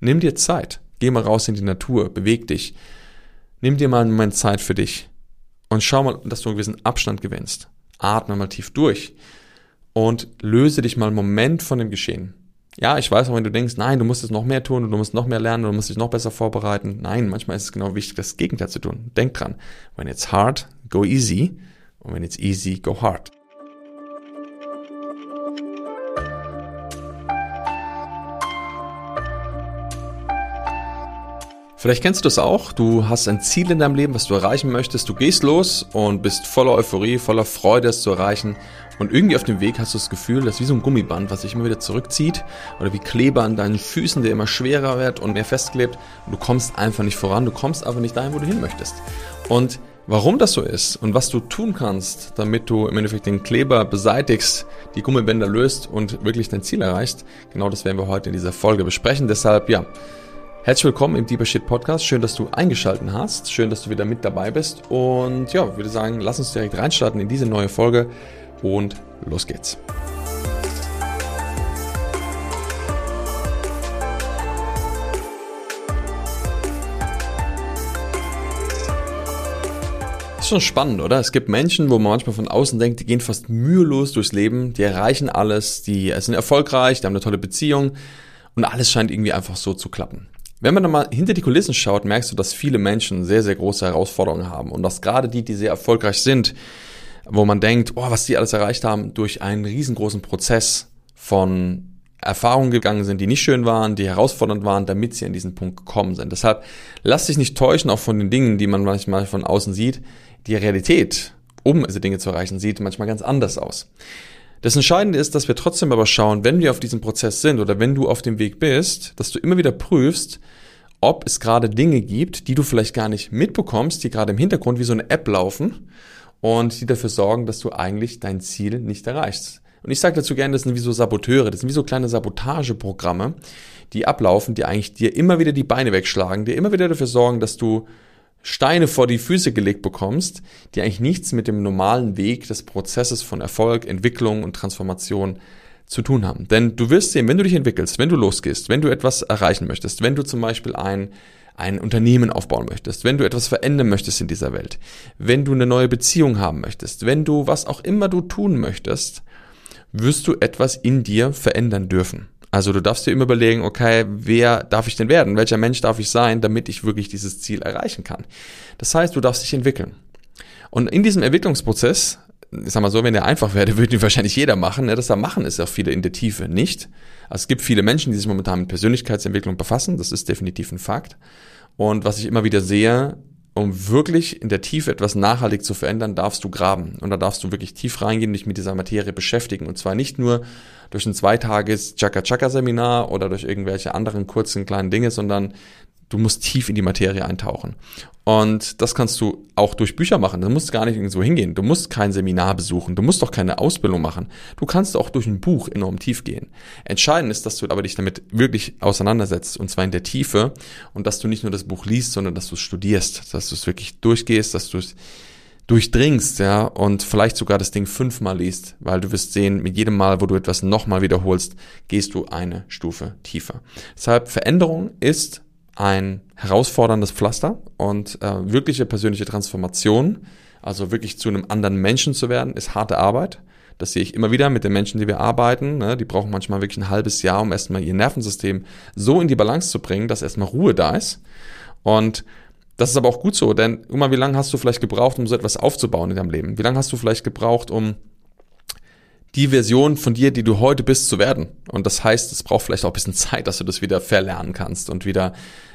Nimm dir Zeit. Geh mal raus in die Natur, beweg dich. Nimm dir mal einen Moment Zeit für dich und schau mal, dass du einen gewissen Abstand gewinnst. Atme mal tief durch und löse dich mal einen Moment von dem Geschehen. Ja, ich weiß auch, wenn du denkst, nein, du musst es noch mehr tun und du musst noch mehr lernen und du musst dich noch besser vorbereiten. Nein, manchmal ist es genau wichtig, das Gegenteil zu tun. Denk dran. When it's hard, go easy. Und when it's easy, go hard. Vielleicht kennst du das auch. Du hast ein Ziel in deinem Leben, was du erreichen möchtest. Du gehst los und bist voller Euphorie, voller Freude, es zu erreichen. Und irgendwie auf dem Weg hast du das Gefühl, dass wie so ein Gummiband, was sich immer wieder zurückzieht oder wie Kleber an deinen Füßen, der immer schwerer wird und mehr festklebt. Und du kommst einfach nicht voran. Du kommst einfach nicht dahin, wo du hin möchtest. Und warum das so ist und was du tun kannst, damit du im Endeffekt den Kleber beseitigst, die Gummibänder löst und wirklich dein Ziel erreichst, genau das werden wir heute in dieser Folge besprechen. Deshalb, ja, Herzlich willkommen im Deeper Shit Podcast. Schön, dass du eingeschaltet hast. Schön, dass du wieder mit dabei bist. Und ja, würde sagen, lass uns direkt reinstarten in diese neue Folge und los geht's. ist schon spannend, oder? Es gibt Menschen, wo man manchmal von außen denkt, die gehen fast mühelos durchs Leben, die erreichen alles, die sind erfolgreich, die haben eine tolle Beziehung und alles scheint irgendwie einfach so zu klappen. Wenn man dann mal hinter die Kulissen schaut, merkst du, dass viele Menschen sehr, sehr große Herausforderungen haben und dass gerade die, die sehr erfolgreich sind, wo man denkt, oh, was die alles erreicht haben, durch einen riesengroßen Prozess von Erfahrungen gegangen sind, die nicht schön waren, die herausfordernd waren, damit sie an diesen Punkt gekommen sind. Deshalb lass dich nicht täuschen, auch von den Dingen, die man manchmal von außen sieht. Die Realität, um diese Dinge zu erreichen, sieht manchmal ganz anders aus. Das Entscheidende ist, dass wir trotzdem aber schauen, wenn wir auf diesem Prozess sind oder wenn du auf dem Weg bist, dass du immer wieder prüfst, ob es gerade Dinge gibt, die du vielleicht gar nicht mitbekommst, die gerade im Hintergrund wie so eine App laufen und die dafür sorgen, dass du eigentlich dein Ziel nicht erreichst. Und ich sage dazu gerne, das sind wie so Saboteure, das sind wie so kleine Sabotageprogramme, die ablaufen, die eigentlich dir immer wieder die Beine wegschlagen, dir immer wieder dafür sorgen, dass du Steine vor die Füße gelegt bekommst, die eigentlich nichts mit dem normalen Weg des Prozesses von Erfolg, Entwicklung und Transformation zu tun haben. Denn du wirst sehen, wenn du dich entwickelst, wenn du losgehst, wenn du etwas erreichen möchtest, wenn du zum Beispiel ein, ein Unternehmen aufbauen möchtest, wenn du etwas verändern möchtest in dieser Welt, wenn du eine neue Beziehung haben möchtest, wenn du was auch immer du tun möchtest, wirst du etwas in dir verändern dürfen. Also du darfst dir immer überlegen, okay, wer darf ich denn werden? Welcher Mensch darf ich sein, damit ich wirklich dieses Ziel erreichen kann? Das heißt, du darfst dich entwickeln. Und in diesem Entwicklungsprozess, ich sag mal so, wenn der einfach wäre, würde ihn wahrscheinlich jeder machen. Ne? Das da machen ist auch viele in der Tiefe nicht. Also es gibt viele Menschen, die sich momentan mit Persönlichkeitsentwicklung befassen. Das ist definitiv ein Fakt. Und was ich immer wieder sehe, um wirklich in der Tiefe etwas nachhaltig zu verändern, darfst du graben. Und da darfst du wirklich tief reingehen dich mit dieser Materie beschäftigen. Und zwar nicht nur durch ein zweitages Chaka-Chaka-Seminar oder durch irgendwelche anderen kurzen kleinen Dinge, sondern du musst tief in die Materie eintauchen. Und das kannst du auch durch Bücher machen. Du musst gar nicht irgendwo hingehen. Du musst kein Seminar besuchen. Du musst doch keine Ausbildung machen. Du kannst auch durch ein Buch enorm tief gehen. Entscheidend ist, dass du aber dich damit wirklich auseinandersetzt. Und zwar in der Tiefe. Und dass du nicht nur das Buch liest, sondern dass du es studierst. Dass du es wirklich durchgehst, dass du es durchdringst, ja, und vielleicht sogar das Ding fünfmal liest, weil du wirst sehen, mit jedem Mal, wo du etwas nochmal wiederholst, gehst du eine Stufe tiefer. Deshalb Veränderung ist ein herausforderndes Pflaster und äh, wirkliche persönliche Transformation, also wirklich zu einem anderen Menschen zu werden, ist harte Arbeit. Das sehe ich immer wieder mit den Menschen, die wir arbeiten. Ne? Die brauchen manchmal wirklich ein halbes Jahr, um erstmal ihr Nervensystem so in die Balance zu bringen, dass erstmal Ruhe da ist. Und das ist aber auch gut so, denn mal, wie lange hast du vielleicht gebraucht, um so etwas aufzubauen in deinem Leben? Wie lange hast du vielleicht gebraucht, um die Version von dir, die du heute bist, zu werden. Und das heißt, es braucht vielleicht auch ein bisschen Zeit, dass du das wieder verlernen kannst und wieder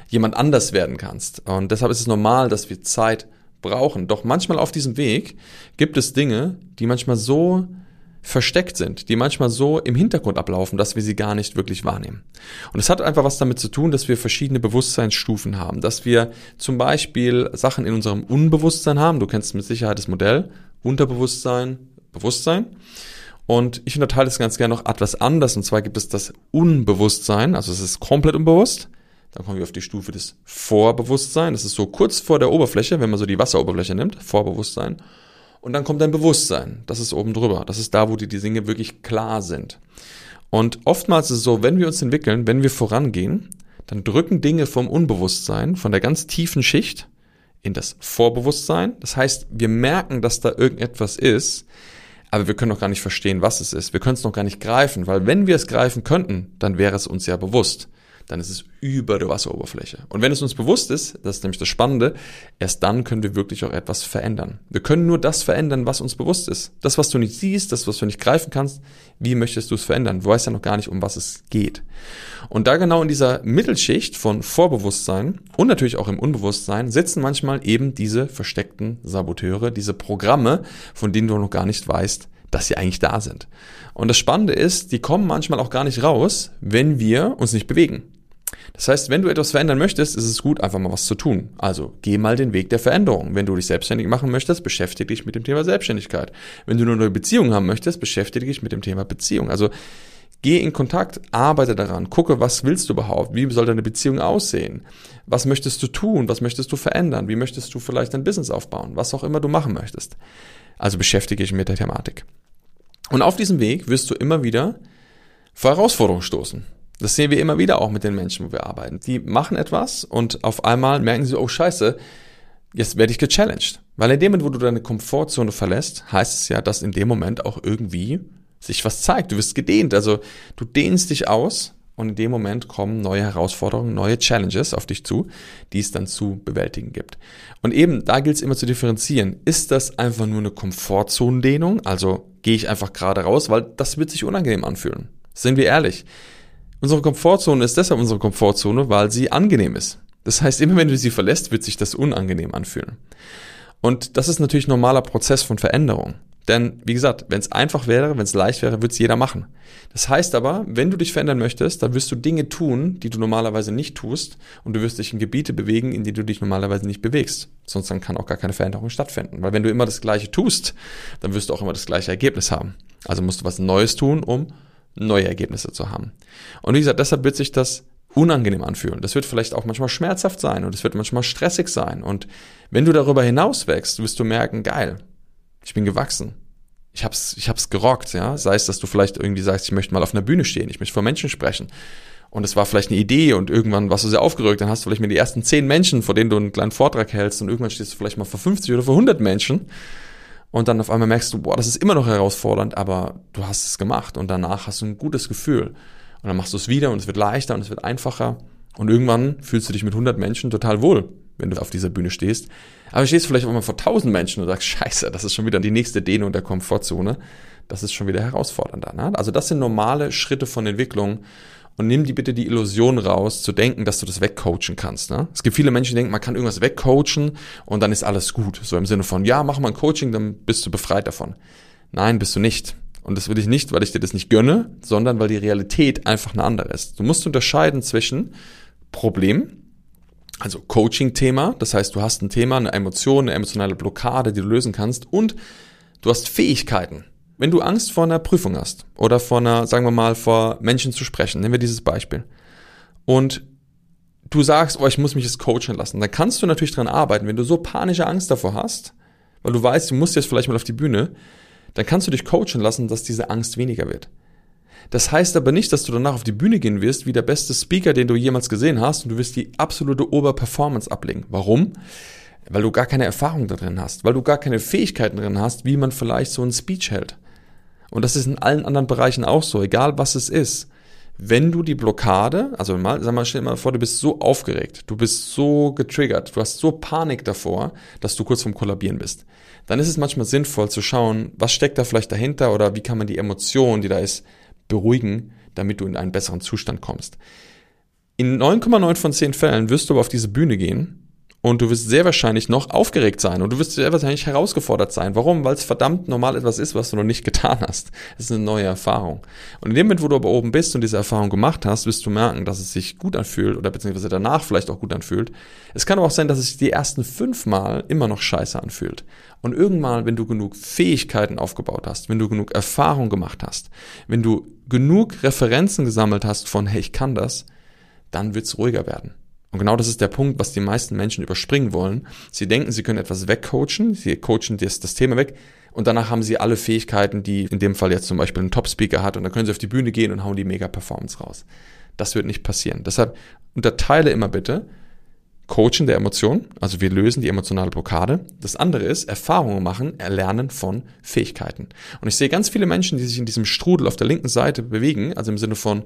jemand anders werden kannst. Und deshalb ist es normal, dass wir Zeit brauchen. Doch manchmal auf diesem Weg gibt es Dinge, die manchmal so versteckt sind, die manchmal so im Hintergrund ablaufen, dass wir sie gar nicht wirklich wahrnehmen. Und es hat einfach was damit zu tun, dass wir verschiedene Bewusstseinsstufen haben, dass wir zum Beispiel Sachen in unserem Unbewusstsein haben. Du kennst mit Sicherheit das Modell Unterbewusstsein, Bewusstsein. Und ich unterteile es ganz gerne noch etwas anders. Und zwar gibt es das Unbewusstsein, also es ist komplett unbewusst. Dann kommen wir auf die Stufe des Vorbewusstseins. Das ist so kurz vor der Oberfläche, wenn man so die Wasseroberfläche nimmt, Vorbewusstsein. Und dann kommt dein Bewusstsein. Das ist oben drüber. Das ist da, wo die, die Dinge wirklich klar sind. Und oftmals ist es so, wenn wir uns entwickeln, wenn wir vorangehen, dann drücken Dinge vom Unbewusstsein, von der ganz tiefen Schicht in das Vorbewusstsein. Das heißt, wir merken, dass da irgendetwas ist, aber wir können noch gar nicht verstehen, was es ist. Wir können es noch gar nicht greifen, weil wenn wir es greifen könnten, dann wäre es uns ja bewusst dann ist es über der Wasseroberfläche. Und wenn es uns bewusst ist, das ist nämlich das Spannende, erst dann können wir wirklich auch etwas verändern. Wir können nur das verändern, was uns bewusst ist. Das, was du nicht siehst, das, was du nicht greifen kannst, wie möchtest du es verändern? Du weißt ja noch gar nicht, um was es geht. Und da genau in dieser Mittelschicht von Vorbewusstsein und natürlich auch im Unbewusstsein sitzen manchmal eben diese versteckten Saboteure, diese Programme, von denen du noch gar nicht weißt, dass sie eigentlich da sind. Und das Spannende ist, die kommen manchmal auch gar nicht raus, wenn wir uns nicht bewegen. Das heißt, wenn du etwas verändern möchtest, ist es gut, einfach mal was zu tun. Also geh mal den Weg der Veränderung. Wenn du dich selbstständig machen möchtest, beschäftige dich mit dem Thema Selbstständigkeit. Wenn du eine neue Beziehung haben möchtest, beschäftige dich mit dem Thema Beziehung. Also geh in Kontakt, arbeite daran, gucke, was willst du überhaupt? Wie soll deine Beziehung aussehen? Was möchtest du tun? Was möchtest du verändern? Wie möchtest du vielleicht dein Business aufbauen? Was auch immer du machen möchtest. Also beschäftige dich mit der Thematik. Und auf diesem Weg wirst du immer wieder vor Herausforderungen stoßen. Das sehen wir immer wieder auch mit den Menschen, wo wir arbeiten. Die machen etwas und auf einmal merken sie, oh scheiße, jetzt werde ich gechallenged. Weil in dem Moment, wo du deine Komfortzone verlässt, heißt es ja, dass in dem Moment auch irgendwie sich was zeigt. Du wirst gedehnt, also du dehnst dich aus und in dem Moment kommen neue Herausforderungen, neue Challenges auf dich zu, die es dann zu bewältigen gibt. Und eben, da gilt es immer zu differenzieren. Ist das einfach nur eine Komfortzonendehnung? Also gehe ich einfach gerade raus, weil das wird sich unangenehm anfühlen. Sind wir ehrlich. Unsere Komfortzone ist deshalb unsere Komfortzone, weil sie angenehm ist. Das heißt, immer wenn du sie verlässt, wird sich das unangenehm anfühlen. Und das ist natürlich ein normaler Prozess von Veränderung. Denn, wie gesagt, wenn es einfach wäre, wenn es leicht wäre, würde es jeder machen. Das heißt aber, wenn du dich verändern möchtest, dann wirst du Dinge tun, die du normalerweise nicht tust und du wirst dich in Gebiete bewegen, in denen du dich normalerweise nicht bewegst. Sonst dann kann auch gar keine Veränderung stattfinden. Weil wenn du immer das Gleiche tust, dann wirst du auch immer das gleiche Ergebnis haben. Also musst du was Neues tun, um neue Ergebnisse zu haben. Und wie gesagt, deshalb wird sich das unangenehm anfühlen. Das wird vielleicht auch manchmal schmerzhaft sein und es wird manchmal stressig sein. Und wenn du darüber hinaus wächst, wirst du merken, geil, ich bin gewachsen. Ich hab's, ich hab's gerockt, ja. Sei es, dass du vielleicht irgendwie sagst, ich möchte mal auf einer Bühne stehen, ich möchte vor Menschen sprechen. Und es war vielleicht eine Idee und irgendwann warst du sehr aufgeregt, dann hast du vielleicht mit die ersten zehn Menschen, vor denen du einen kleinen Vortrag hältst und irgendwann stehst du vielleicht mal vor 50 oder vor 100 Menschen und dann auf einmal merkst du, boah, das ist immer noch herausfordernd, aber du hast es gemacht und danach hast du ein gutes Gefühl. Und dann machst du es wieder und es wird leichter und es wird einfacher und irgendwann fühlst du dich mit 100 Menschen total wohl, wenn du auf dieser Bühne stehst. Aber du stehst vielleicht auch mal vor 1000 Menschen und sagst, scheiße, das ist schon wieder die nächste Dehnung der Komfortzone. Das ist schon wieder herausfordernder. Ne? Also das sind normale Schritte von Entwicklung und nimm die bitte die Illusion raus, zu denken, dass du das wegcoachen kannst. Ne? Es gibt viele Menschen, die denken, man kann irgendwas wegcoachen und dann ist alles gut. So im Sinne von, ja, mach mal ein Coaching, dann bist du befreit davon. Nein, bist du nicht. Und das will ich nicht, weil ich dir das nicht gönne, sondern weil die Realität einfach eine andere ist. Du musst unterscheiden zwischen Problem, also Coaching-Thema, das heißt, du hast ein Thema, eine Emotion, eine emotionale Blockade, die du lösen kannst und du hast Fähigkeiten. Wenn du Angst vor einer Prüfung hast oder vor einer, sagen wir mal, vor Menschen zu sprechen, nehmen wir dieses Beispiel. Und du sagst, oh, ich muss mich jetzt coachen lassen, dann kannst du natürlich dran arbeiten. Wenn du so panische Angst davor hast, weil du weißt, du musst jetzt vielleicht mal auf die Bühne, dann kannst du dich coachen lassen, dass diese Angst weniger wird. Das heißt aber nicht, dass du danach auf die Bühne gehen wirst wie der beste Speaker, den du jemals gesehen hast und du wirst die absolute Oberperformance ablegen. Warum? Weil du gar keine Erfahrung da drin hast, weil du gar keine Fähigkeiten drin hast, wie man vielleicht so einen Speech hält. Und das ist in allen anderen Bereichen auch so, egal was es ist. Wenn du die Blockade, also mal, sag mal, stell dir mal vor, du bist so aufgeregt, du bist so getriggert, du hast so Panik davor, dass du kurz vorm Kollabieren bist, dann ist es manchmal sinnvoll zu schauen, was steckt da vielleicht dahinter oder wie kann man die Emotion, die da ist, beruhigen, damit du in einen besseren Zustand kommst. In 9,9 von 10 Fällen wirst du aber auf diese Bühne gehen und du wirst sehr wahrscheinlich noch aufgeregt sein und du wirst sehr wahrscheinlich herausgefordert sein. Warum? Weil es verdammt normal etwas ist, was du noch nicht getan hast. Es ist eine neue Erfahrung. Und in dem Moment, wo du aber oben bist und diese Erfahrung gemacht hast, wirst du merken, dass es sich gut anfühlt oder beziehungsweise danach vielleicht auch gut anfühlt. Es kann aber auch sein, dass es sich die ersten fünf Mal immer noch scheiße anfühlt. Und irgendwann, wenn du genug Fähigkeiten aufgebaut hast, wenn du genug Erfahrung gemacht hast, wenn du genug Referenzen gesammelt hast von, hey, ich kann das, dann wird's ruhiger werden. Und genau das ist der Punkt, was die meisten Menschen überspringen wollen. Sie denken, sie können etwas wegcoachen, sie coachen das, das Thema weg und danach haben sie alle Fähigkeiten, die in dem Fall jetzt zum Beispiel ein Top-Speaker hat und dann können sie auf die Bühne gehen und hauen die Mega-Performance raus. Das wird nicht passieren. Deshalb unterteile immer bitte Coaching der Emotionen, also wir lösen die emotionale Blockade. Das andere ist Erfahrungen machen, Erlernen von Fähigkeiten. Und ich sehe ganz viele Menschen, die sich in diesem Strudel auf der linken Seite bewegen, also im Sinne von,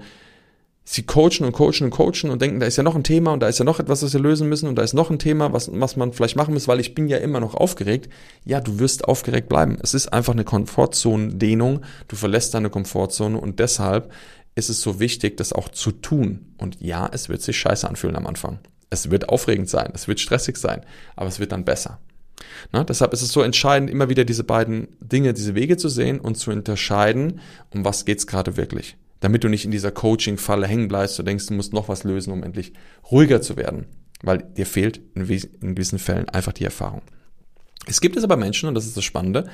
sie coachen und coachen und coachen und denken, da ist ja noch ein Thema und da ist ja noch etwas, was wir lösen müssen und da ist noch ein Thema, was, was man vielleicht machen muss, weil ich bin ja immer noch aufgeregt. Ja, du wirst aufgeregt bleiben. Es ist einfach eine Komfortzone-Dehnung. Du verlässt deine Komfortzone und deshalb ist es so wichtig, das auch zu tun. Und ja, es wird sich scheiße anfühlen am Anfang. Es wird aufregend sein, es wird stressig sein, aber es wird dann besser. Na, deshalb ist es so entscheidend, immer wieder diese beiden Dinge, diese Wege zu sehen und zu unterscheiden, um was geht's gerade wirklich. Damit du nicht in dieser Coaching-Falle hängen bleibst, du denkst, du musst noch was lösen, um endlich ruhiger zu werden. Weil dir fehlt in, in gewissen Fällen einfach die Erfahrung. Es gibt es aber Menschen, und das ist das Spannende,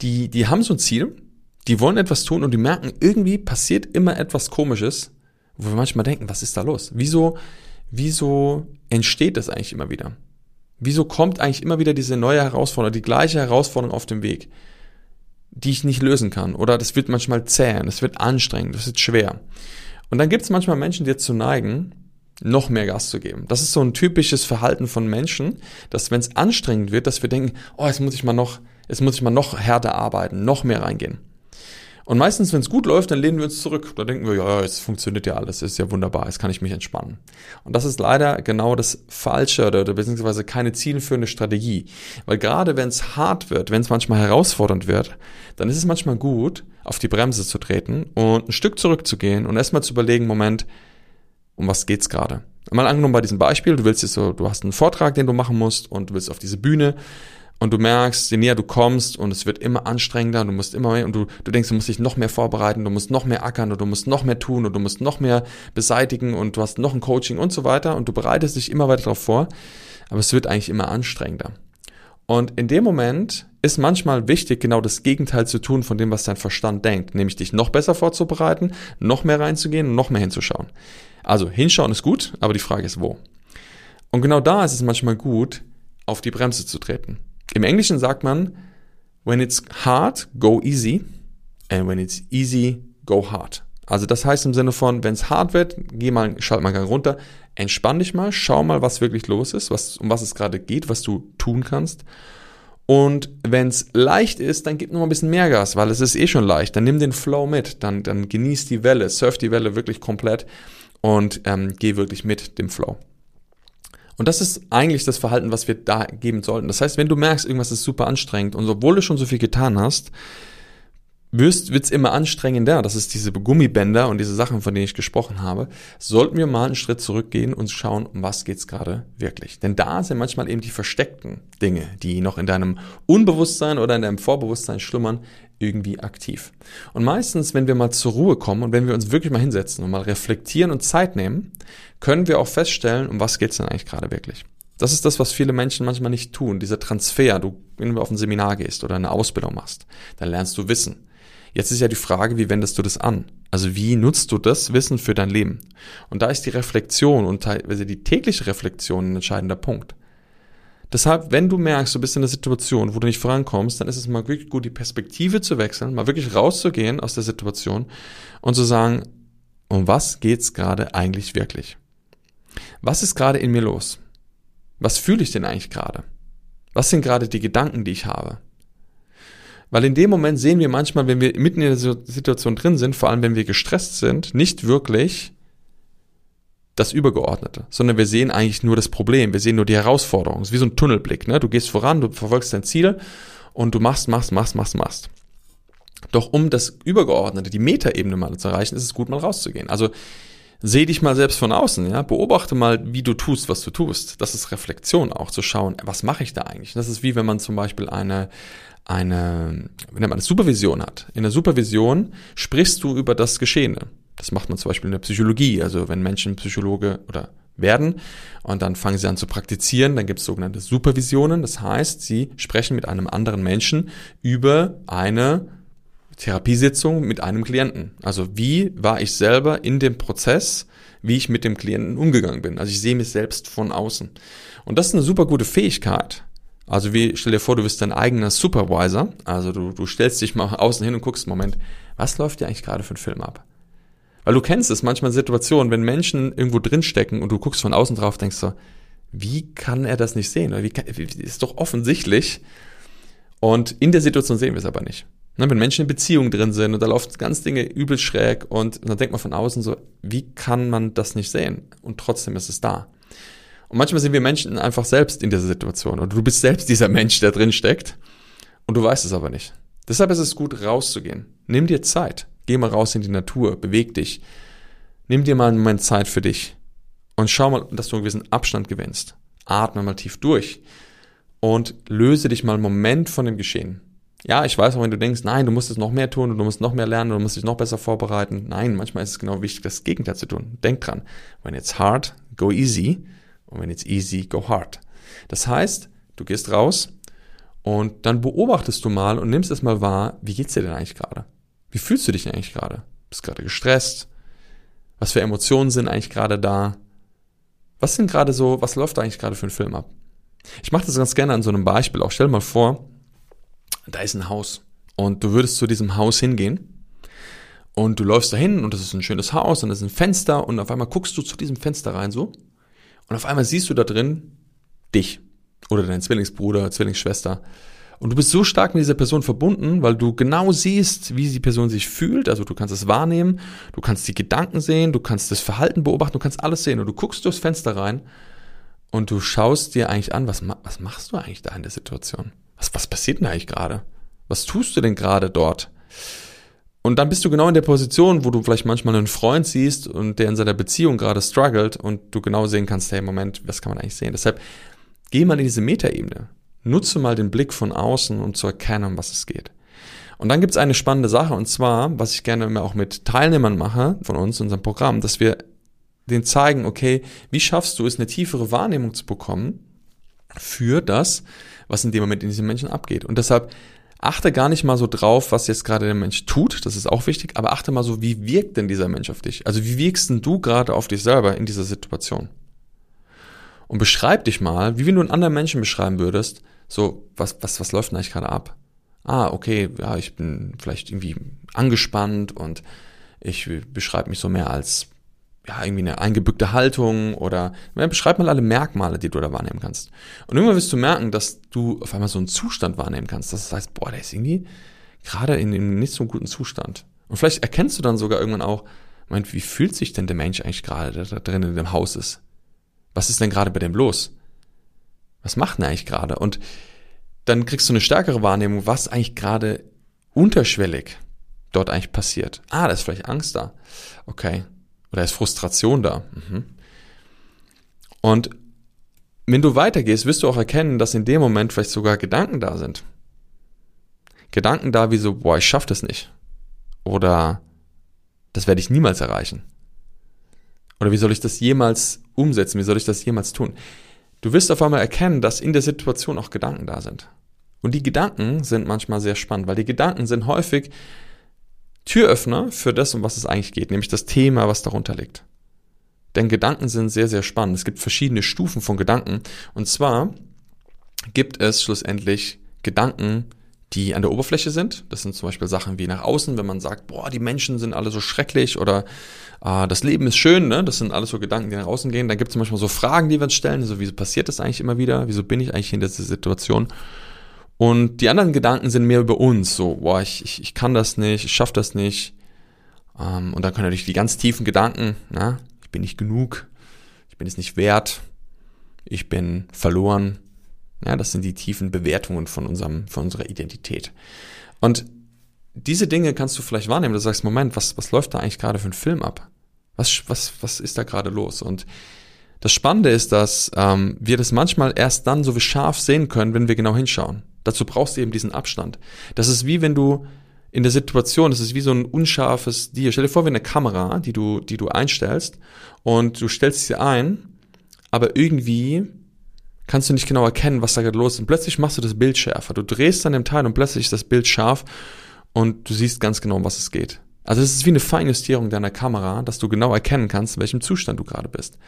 die, die haben so ein Ziel, die wollen etwas tun und die merken, irgendwie passiert immer etwas Komisches, wo wir manchmal denken, was ist da los? Wieso, wieso entsteht das eigentlich immer wieder? Wieso kommt eigentlich immer wieder diese neue Herausforderung, die gleiche Herausforderung auf dem Weg, die ich nicht lösen kann? Oder das wird manchmal zäh, das wird anstrengend, das wird schwer. Und dann gibt es manchmal Menschen, die dazu neigen, noch mehr Gas zu geben. Das ist so ein typisches Verhalten von Menschen, dass wenn es anstrengend wird, dass wir denken, oh, jetzt muss ich mal noch, jetzt muss ich mal noch härter arbeiten, noch mehr reingehen. Und meistens, wenn es gut läuft, dann lehnen wir uns zurück. Da denken wir, ja, es funktioniert ja alles, ist ja wunderbar, jetzt kann ich mich entspannen. Und das ist leider genau das Falsche oder, oder beziehungsweise keine zielführende Strategie. Weil gerade wenn es hart wird, wenn es manchmal herausfordernd wird, dann ist es manchmal gut, auf die Bremse zu treten und ein Stück zurückzugehen und erstmal zu überlegen, Moment, um was geht's gerade? Mal angenommen bei diesem Beispiel, du willst jetzt so, du hast einen Vortrag, den du machen musst und du willst auf diese Bühne und du merkst, je näher du kommst und es wird immer anstrengender, du musst immer mehr und du, du denkst, du musst dich noch mehr vorbereiten, du musst noch mehr ackern und du musst noch mehr tun und du musst noch mehr beseitigen und du hast noch ein Coaching und so weiter und du bereitest dich immer weiter darauf vor, aber es wird eigentlich immer anstrengender. Und in dem Moment ist manchmal wichtig, genau das Gegenteil zu tun von dem, was dein Verstand denkt, nämlich dich noch besser vorzubereiten, noch mehr reinzugehen und noch mehr hinzuschauen. Also hinschauen ist gut, aber die Frage ist wo. Und genau da ist es manchmal gut, auf die Bremse zu treten. Im Englischen sagt man, when it's hard, go easy. And when it's easy, go hard. Also das heißt im Sinne von, wenn es hart wird, geh mal, schalt mal Gang runter, entspann dich mal, schau mal, was wirklich los ist, was, um was es gerade geht, was du tun kannst. Und wenn es leicht ist, dann gib noch mal ein bisschen mehr Gas, weil es ist eh schon leicht. Dann nimm den Flow mit, dann, dann genieß die Welle, surf die Welle wirklich komplett und ähm, geh wirklich mit dem Flow. Und das ist eigentlich das Verhalten, was wir da geben sollten. Das heißt, wenn du merkst, irgendwas ist super anstrengend und obwohl du schon so viel getan hast, wirst, wird's immer anstrengender. Das ist diese Gummibänder und diese Sachen, von denen ich gesprochen habe. Sollten wir mal einen Schritt zurückgehen und schauen, um was geht's gerade wirklich. Denn da sind manchmal eben die versteckten Dinge, die noch in deinem Unbewusstsein oder in deinem Vorbewusstsein schlummern, irgendwie aktiv. Und meistens, wenn wir mal zur Ruhe kommen und wenn wir uns wirklich mal hinsetzen und mal reflektieren und Zeit nehmen, können wir auch feststellen, um was geht's denn eigentlich gerade wirklich. Das ist das, was viele Menschen manchmal nicht tun. Dieser Transfer, du, wenn du auf ein Seminar gehst oder eine Ausbildung machst, dann lernst du Wissen. Jetzt ist ja die Frage, wie wendest du das an? Also wie nutzt du das Wissen für dein Leben? Und da ist die Reflexion und teilweise die tägliche Reflexion ein entscheidender Punkt. Deshalb, wenn du merkst, du bist in einer Situation, wo du nicht vorankommst, dann ist es mal wirklich gut, die Perspektive zu wechseln, mal wirklich rauszugehen aus der Situation und zu sagen, um was geht's gerade eigentlich wirklich? Was ist gerade in mir los? Was fühle ich denn eigentlich gerade? Was sind gerade die Gedanken, die ich habe? Weil in dem Moment sehen wir manchmal, wenn wir mitten in der Situation drin sind, vor allem wenn wir gestresst sind, nicht wirklich das Übergeordnete, sondern wir sehen eigentlich nur das Problem, wir sehen nur die Herausforderung. Es ist wie so ein Tunnelblick. Ne? Du gehst voran, du verfolgst dein Ziel und du machst, machst, machst, machst, machst. Doch um das Übergeordnete, die Metaebene mal zu erreichen, ist es gut, mal rauszugehen. Also seh dich mal selbst von außen, ja, beobachte mal, wie du tust, was du tust. Das ist Reflexion auch, zu schauen, was mache ich da eigentlich? Das ist wie wenn man zum Beispiel eine, eine, wenn man eine Supervision hat. In der Supervision sprichst du über das Geschehene. Das macht man zum Beispiel in der Psychologie. Also wenn Menschen Psychologe oder werden und dann fangen sie an zu praktizieren, dann gibt es sogenannte Supervisionen. Das heißt, sie sprechen mit einem anderen Menschen über eine Therapiesitzung mit einem Klienten. Also wie war ich selber in dem Prozess, wie ich mit dem Klienten umgegangen bin. Also ich sehe mich selbst von außen. Und das ist eine super gute Fähigkeit. Also wie, stell dir vor, du bist dein eigener Supervisor. Also du, du stellst dich mal außen hin und guckst, Moment, was läuft dir eigentlich gerade für ein Film ab? Weil du kennst es manchmal Situationen, wenn Menschen irgendwo drinstecken und du guckst von außen drauf, denkst du, wie kann er das nicht sehen? Oder wie kann, ist doch offensichtlich. Und in der Situation sehen wir es aber nicht. Ne, wenn Menschen in Beziehungen drin sind und da laufen ganz Dinge übel schräg und dann denkt man von außen so, wie kann man das nicht sehen? Und trotzdem ist es da. Und manchmal sind wir Menschen einfach selbst in dieser Situation oder du bist selbst dieser Mensch, der drin steckt und du weißt es aber nicht. Deshalb ist es gut, rauszugehen. Nimm dir Zeit. Geh mal raus in die Natur, beweg dich. Nimm dir mal einen Moment Zeit für dich und schau mal, dass du einen gewissen Abstand gewinnst. Atme mal tief durch und löse dich mal einen Moment von dem Geschehen. Ja, ich weiß auch, wenn du denkst, nein, du musst es noch mehr tun und du musst noch mehr lernen und du musst dich noch besser vorbereiten. Nein, manchmal ist es genau wichtig, das Gegenteil zu tun. Denk dran. When it's hard, go easy. Und when it's easy, go hard. Das heißt, du gehst raus und dann beobachtest du mal und nimmst es mal wahr, wie geht's dir denn eigentlich gerade? Wie fühlst du dich eigentlich gerade? Bist gerade gestresst? Was für Emotionen sind eigentlich gerade da? Was sind gerade so, was läuft da eigentlich gerade für ein Film ab? Ich mache das ganz gerne an so einem Beispiel. Auch stell mal vor, da ist ein Haus und du würdest zu diesem Haus hingehen und du läufst dahin und das ist ein schönes Haus und das ist ein Fenster und auf einmal guckst du zu diesem Fenster rein so und auf einmal siehst du da drin dich oder deinen Zwillingsbruder, Zwillingsschwester und du bist so stark mit dieser Person verbunden, weil du genau siehst, wie die Person sich fühlt. Also du kannst es wahrnehmen, du kannst die Gedanken sehen, du kannst das Verhalten beobachten, du kannst alles sehen. Und du guckst durchs Fenster rein und du schaust dir eigentlich an, was, was machst du eigentlich da in der Situation? Was, was passiert denn eigentlich gerade? Was tust du denn gerade dort? Und dann bist du genau in der Position, wo du vielleicht manchmal einen Freund siehst und der in seiner Beziehung gerade struggelt und du genau sehen kannst, hey, Moment, was kann man eigentlich sehen? Deshalb geh mal in diese Metaebene. Nutze mal den Blick von außen, um zu erkennen, um was es geht. Und dann gibt es eine spannende Sache, und zwar, was ich gerne immer auch mit Teilnehmern mache von uns, unserem Programm, dass wir denen zeigen, okay, wie schaffst du es, eine tiefere Wahrnehmung zu bekommen für das, was in dem Moment in diesem Menschen abgeht. Und deshalb achte gar nicht mal so drauf, was jetzt gerade der Mensch tut, das ist auch wichtig, aber achte mal so, wie wirkt denn dieser Mensch auf dich? Also wie wirkst denn du gerade auf dich selber in dieser Situation? Und beschreib dich mal, wie wenn du einen anderen Menschen beschreiben würdest, so, was, was, was läuft denn eigentlich gerade ab? Ah, okay, ja, ich bin vielleicht irgendwie angespannt und ich beschreibe mich so mehr als ja, irgendwie eine eingebückte Haltung oder ja, beschreib mal alle Merkmale, die du da wahrnehmen kannst. Und irgendwann wirst du merken, dass du auf einmal so einen Zustand wahrnehmen kannst. Das heißt, boah, der ist irgendwie gerade in einem nicht so guten Zustand. Und vielleicht erkennst du dann sogar irgendwann auch, Moment, wie fühlt sich denn der Mensch eigentlich gerade, der da drin in dem Haus ist? Was ist denn gerade bei dem los? Was macht denn eigentlich gerade? Und dann kriegst du eine stärkere Wahrnehmung, was eigentlich gerade unterschwellig dort eigentlich passiert. Ah, da ist vielleicht Angst da. Okay. Oder ist Frustration da. Mhm. Und wenn du weitergehst, wirst du auch erkennen, dass in dem Moment vielleicht sogar Gedanken da sind. Gedanken da wie so, boah, ich schaff das nicht. Oder das werde ich niemals erreichen. Oder wie soll ich das jemals umsetzen? Wie soll ich das jemals tun? Du wirst auf einmal erkennen, dass in der Situation auch Gedanken da sind. Und die Gedanken sind manchmal sehr spannend, weil die Gedanken sind häufig Türöffner für das, um was es eigentlich geht, nämlich das Thema, was darunter liegt. Denn Gedanken sind sehr, sehr spannend. Es gibt verschiedene Stufen von Gedanken. Und zwar gibt es schlussendlich Gedanken, die an der Oberfläche sind. Das sind zum Beispiel Sachen wie nach außen, wenn man sagt, boah, die Menschen sind alle so schrecklich oder äh, das Leben ist schön, ne? Das sind alles so Gedanken, die nach außen gehen. Dann gibt es manchmal so Fragen, die wir uns stellen, so wieso passiert das eigentlich immer wieder? Wieso bin ich eigentlich in dieser Situation? Und die anderen Gedanken sind mehr über uns, so, boah, ich, ich, ich kann das nicht, ich schaffe das nicht. Ähm, und dann können natürlich die ganz tiefen Gedanken, na, ich bin nicht genug, ich bin es nicht wert, ich bin verloren, ja, das sind die tiefen Bewertungen von unserem, von unserer Identität. Und diese Dinge kannst du vielleicht wahrnehmen. Du sagst, Moment, was, was läuft da eigentlich gerade für ein Film ab? Was, was, was ist da gerade los? Und das Spannende ist, dass ähm, wir das manchmal erst dann so wie scharf sehen können, wenn wir genau hinschauen. Dazu brauchst du eben diesen Abstand. Das ist wie wenn du in der Situation, das ist wie so ein unscharfes Dir. Stell dir vor, wie eine Kamera, die du, die du einstellst und du stellst sie ein, aber irgendwie kannst du nicht genau erkennen, was da gerade los ist. Und plötzlich machst du das Bild schärfer. Du drehst an dem Teil und plötzlich ist das Bild scharf und du siehst ganz genau, um was es geht. Also es ist wie eine Feinjustierung deiner Kamera, dass du genau erkennen kannst, in welchem Zustand du gerade bist.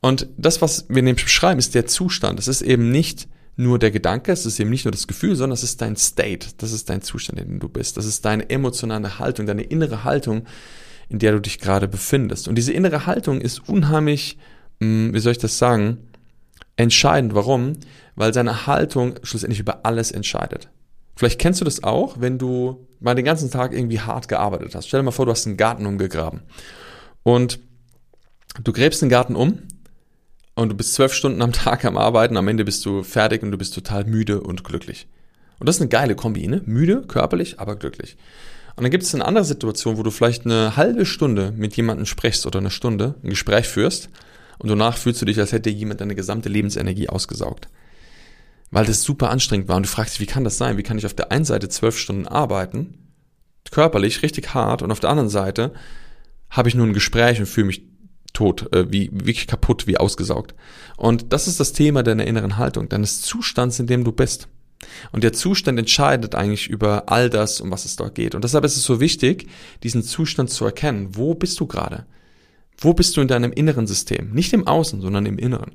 Und das, was wir nämlich beschreiben, ist der Zustand. Es ist eben nicht nur der Gedanke, es ist eben nicht nur das Gefühl, sondern es ist dein State, das ist dein Zustand, in dem du bist. Das ist deine emotionale Haltung, deine innere Haltung, in der du dich gerade befindest. Und diese innere Haltung ist unheimlich, hm, wie soll ich das sagen, entscheidend. Warum? Weil seine Haltung schlussendlich über alles entscheidet. Vielleicht kennst du das auch, wenn du mal den ganzen Tag irgendwie hart gearbeitet hast. Stell dir mal vor, du hast einen Garten umgegraben. Und du gräbst den Garten um und du bist zwölf Stunden am Tag am Arbeiten, am Ende bist du fertig und du bist total müde und glücklich. Und das ist eine geile Kombi, ne? Müde, körperlich, aber glücklich. Und dann gibt es eine andere Situation, wo du vielleicht eine halbe Stunde mit jemandem sprichst oder eine Stunde ein Gespräch führst und danach fühlst du dich, als hätte jemand deine gesamte Lebensenergie ausgesaugt. Weil das super anstrengend war und du fragst dich, wie kann das sein? Wie kann ich auf der einen Seite zwölf Stunden arbeiten, körperlich richtig hart und auf der anderen Seite habe ich nur ein Gespräch und fühle mich tot, äh, wie wirklich kaputt, wie ausgesaugt. Und das ist das Thema deiner inneren Haltung, deines Zustands, in dem du bist. Und der Zustand entscheidet eigentlich über all das, um was es dort geht. Und deshalb ist es so wichtig, diesen Zustand zu erkennen. Wo bist du gerade? Wo bist du in deinem inneren System? Nicht im Außen, sondern im Inneren.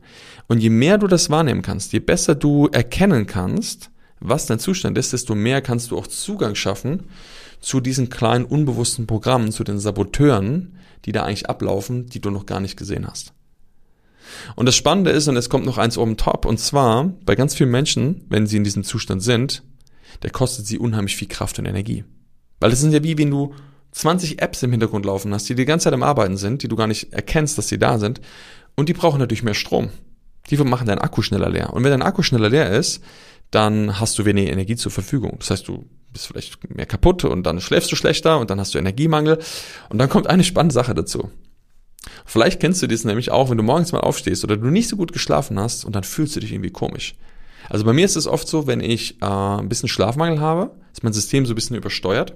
Und je mehr du das wahrnehmen kannst, je besser du erkennen kannst, was dein Zustand ist, desto mehr kannst du auch Zugang schaffen zu diesen kleinen unbewussten Programmen, zu den Saboteuren, die da eigentlich ablaufen, die du noch gar nicht gesehen hast. Und das Spannende ist, und es kommt noch eins oben top, und zwar bei ganz vielen Menschen, wenn sie in diesem Zustand sind, der kostet sie unheimlich viel Kraft und Energie. Weil das sind ja wie wenn du 20 Apps im Hintergrund laufen hast, die die ganze Zeit am Arbeiten sind, die du gar nicht erkennst, dass sie da sind, und die brauchen natürlich mehr Strom. Die machen deinen Akku schneller leer. Und wenn dein Akku schneller leer ist, dann hast du weniger Energie zur Verfügung. Das heißt, du bist vielleicht mehr kaputt und dann schläfst du schlechter und dann hast du Energiemangel. Und dann kommt eine spannende Sache dazu. Vielleicht kennst du das nämlich auch, wenn du morgens mal aufstehst oder du nicht so gut geschlafen hast und dann fühlst du dich irgendwie komisch. Also bei mir ist es oft so, wenn ich äh, ein bisschen Schlafmangel habe, ist mein System so ein bisschen übersteuert.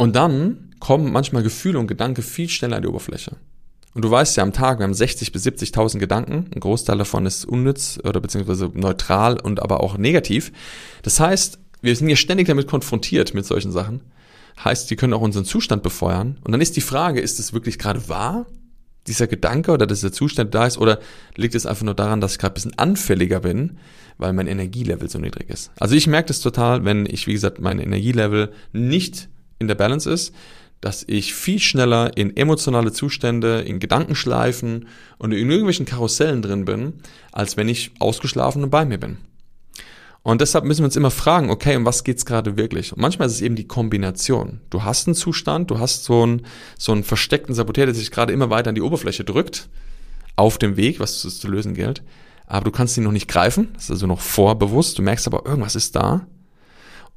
Und dann kommen manchmal Gefühle und Gedanken viel schneller an die Oberfläche. Und du weißt ja, am Tag, wir haben 60 bis 70.000 Gedanken. Ein Großteil davon ist unnütz oder beziehungsweise neutral und aber auch negativ. Das heißt, wir sind ja ständig damit konfrontiert mit solchen Sachen. Heißt, die können auch unseren Zustand befeuern. Und dann ist die Frage, ist es wirklich gerade wahr, dieser Gedanke oder dass der Zustand da ist, oder liegt es einfach nur daran, dass ich gerade ein bisschen anfälliger bin, weil mein Energielevel so niedrig ist? Also ich merke das total, wenn ich, wie gesagt, mein Energielevel nicht in der Balance ist, dass ich viel schneller in emotionale Zustände, in Gedankenschleifen und in irgendwelchen Karussellen drin bin, als wenn ich ausgeschlafen und bei mir bin. Und deshalb müssen wir uns immer fragen, okay, um was geht's gerade wirklich? Und manchmal ist es eben die Kombination. Du hast einen Zustand, du hast so einen, so einen versteckten Saboteur, der sich gerade immer weiter an die Oberfläche drückt, auf dem Weg, was es zu lösen gilt. Aber du kannst ihn noch nicht greifen, das ist also noch vorbewusst. Du merkst aber, irgendwas ist da.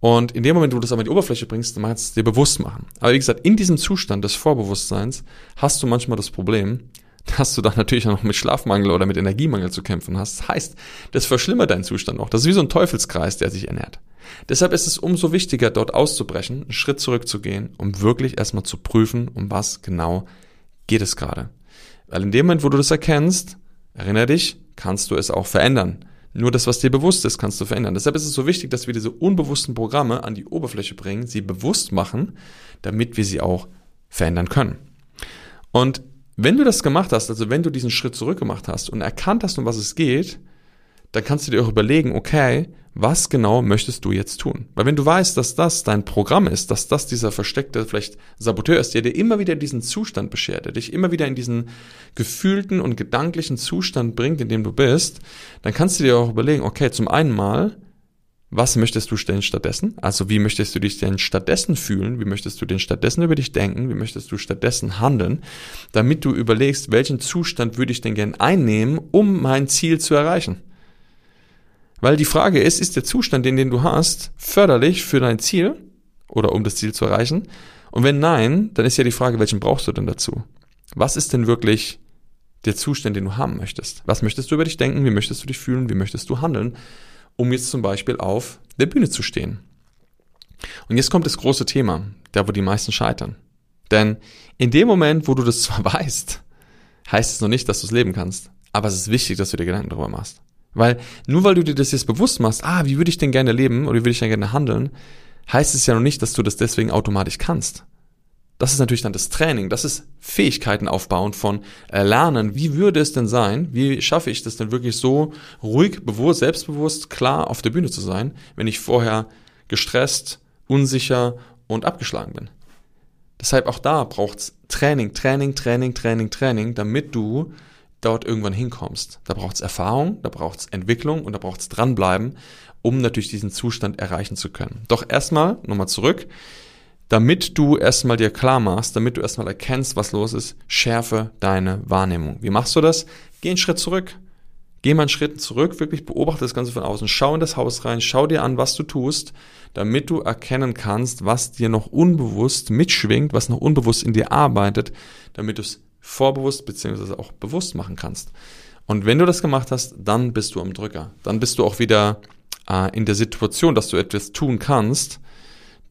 Und in dem Moment, wo du das aber an die Oberfläche bringst, dann kannst du es dir bewusst machen. Aber wie gesagt, in diesem Zustand des Vorbewusstseins hast du manchmal das Problem, dass du dann natürlich auch noch mit Schlafmangel oder mit Energiemangel zu kämpfen hast. Das heißt, das verschlimmert deinen Zustand noch. Das ist wie so ein Teufelskreis, der sich ernährt. Deshalb ist es umso wichtiger, dort auszubrechen, einen Schritt zurückzugehen, um wirklich erstmal zu prüfen, um was genau geht es gerade. Weil in dem Moment, wo du das erkennst, erinnere dich, kannst du es auch verändern. Nur das, was dir bewusst ist, kannst du verändern. Deshalb ist es so wichtig, dass wir diese unbewussten Programme an die Oberfläche bringen, sie bewusst machen, damit wir sie auch verändern können. Und wenn du das gemacht hast, also wenn du diesen Schritt zurück gemacht hast und erkannt hast, um was es geht, dann kannst du dir auch überlegen, okay, was genau möchtest du jetzt tun? Weil wenn du weißt, dass das dein Programm ist, dass das dieser versteckte vielleicht Saboteur ist, der dir immer wieder diesen Zustand beschert, der dich immer wieder in diesen gefühlten und gedanklichen Zustand bringt, in dem du bist, dann kannst du dir auch überlegen, okay, zum einen mal, was möchtest du denn stattdessen? Also wie möchtest du dich denn stattdessen fühlen? Wie möchtest du denn stattdessen über dich denken? Wie möchtest du stattdessen handeln? Damit du überlegst, welchen Zustand würde ich denn gern einnehmen, um mein Ziel zu erreichen? Weil die Frage ist, ist der Zustand, den, den du hast, förderlich für dein Ziel oder um das Ziel zu erreichen? Und wenn nein, dann ist ja die Frage, welchen brauchst du denn dazu? Was ist denn wirklich der Zustand, den du haben möchtest? Was möchtest du über dich denken? Wie möchtest du dich fühlen? Wie möchtest du handeln? um jetzt zum Beispiel auf der Bühne zu stehen. Und jetzt kommt das große Thema, da wo die meisten scheitern. Denn in dem Moment, wo du das zwar weißt, heißt es noch nicht, dass du es leben kannst. Aber es ist wichtig, dass du dir Gedanken darüber machst. Weil nur weil du dir das jetzt bewusst machst, ah, wie würde ich denn gerne leben oder wie würde ich denn gerne handeln, heißt es ja noch nicht, dass du das deswegen automatisch kannst. Das ist natürlich dann das Training, das ist Fähigkeiten aufbauen von äh, Lernen. Wie würde es denn sein? Wie schaffe ich das denn wirklich so ruhig, bewusst, selbstbewusst, klar auf der Bühne zu sein, wenn ich vorher gestresst, unsicher und abgeschlagen bin? Deshalb auch da braucht es Training, Training, Training, Training, Training, damit du dort irgendwann hinkommst. Da braucht es Erfahrung, da braucht es Entwicklung und da braucht es dranbleiben, um natürlich diesen Zustand erreichen zu können. Doch erstmal, nochmal zurück, damit du erstmal dir klar machst, damit du erstmal erkennst, was los ist, schärfe deine Wahrnehmung. Wie machst du das? Geh einen Schritt zurück. Geh mal einen Schritt zurück, wirklich beobachte das Ganze von außen, schau in das Haus rein, schau dir an, was du tust, damit du erkennen kannst, was dir noch unbewusst mitschwingt, was noch unbewusst in dir arbeitet, damit du es vorbewusst beziehungsweise auch bewusst machen kannst. Und wenn du das gemacht hast, dann bist du am Drücker. Dann bist du auch wieder äh, in der Situation, dass du etwas tun kannst,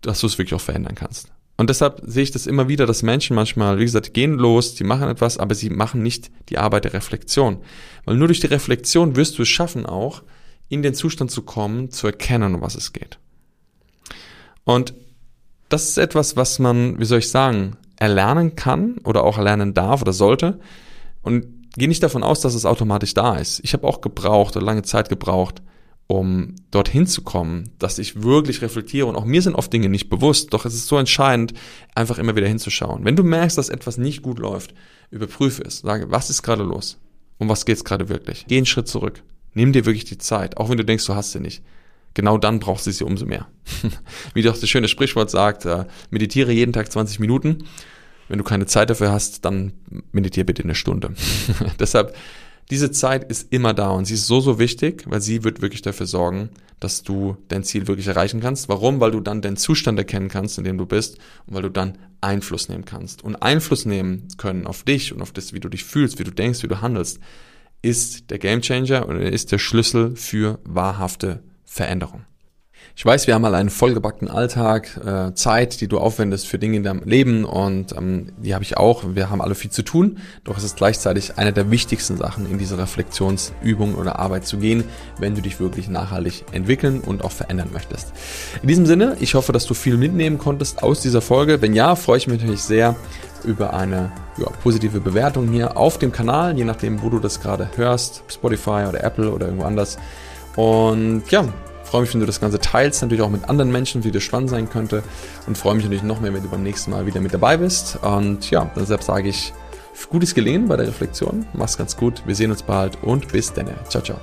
dass du es wirklich auch verändern kannst. Und deshalb sehe ich das immer wieder, dass Menschen manchmal, wie gesagt, gehen los, sie machen etwas, aber sie machen nicht die Arbeit der Reflexion. Weil nur durch die Reflexion wirst du es schaffen, auch in den Zustand zu kommen, zu erkennen, um was es geht. Und das ist etwas, was man, wie soll ich sagen, erlernen kann oder auch erlernen darf oder sollte. Und geh nicht davon aus, dass es automatisch da ist. Ich habe auch gebraucht oder lange Zeit gebraucht, um dorthin zu kommen, dass ich wirklich reflektiere und auch mir sind oft Dinge nicht bewusst, doch es ist so entscheidend, einfach immer wieder hinzuschauen. Wenn du merkst, dass etwas nicht gut läuft, überprüfe es, sage, was ist gerade los? Um was geht es gerade wirklich? Geh einen Schritt zurück. Nimm dir wirklich die Zeit, auch wenn du denkst, du hast sie nicht. Genau dann brauchst du sie umso mehr. Wie doch das schöne Sprichwort sagt, äh, meditiere jeden Tag 20 Minuten. Wenn du keine Zeit dafür hast, dann meditiere bitte eine Stunde. Deshalb diese Zeit ist immer da und sie ist so, so wichtig, weil sie wird wirklich dafür sorgen, dass du dein Ziel wirklich erreichen kannst. Warum? Weil du dann den Zustand erkennen kannst, in dem du bist und weil du dann Einfluss nehmen kannst. Und Einfluss nehmen können auf dich und auf das, wie du dich fühlst, wie du denkst, wie du handelst, ist der Gamechanger und ist der Schlüssel für wahrhafte Veränderung. Ich weiß, wir haben mal einen vollgebackten Alltag, äh, Zeit, die du aufwendest für Dinge in deinem Leben und ähm, die habe ich auch. Wir haben alle viel zu tun, doch es ist gleichzeitig eine der wichtigsten Sachen, in diese Reflexionsübung oder Arbeit zu gehen, wenn du dich wirklich nachhaltig entwickeln und auch verändern möchtest. In diesem Sinne, ich hoffe, dass du viel mitnehmen konntest aus dieser Folge. Wenn ja, freue ich mich natürlich sehr über eine ja, positive Bewertung hier auf dem Kanal, je nachdem, wo du das gerade hörst, Spotify oder Apple oder irgendwo anders. Und ja, freue mich, wenn du das Ganze teilst, natürlich auch mit anderen Menschen, wie das spannend sein könnte. Und freue mich natürlich noch mehr, wenn du beim nächsten Mal wieder mit dabei bist. Und ja, deshalb sage ich, gutes Gelehen bei der Reflexion. Mach's ganz gut. Wir sehen uns bald und bis dann. Ciao, ciao.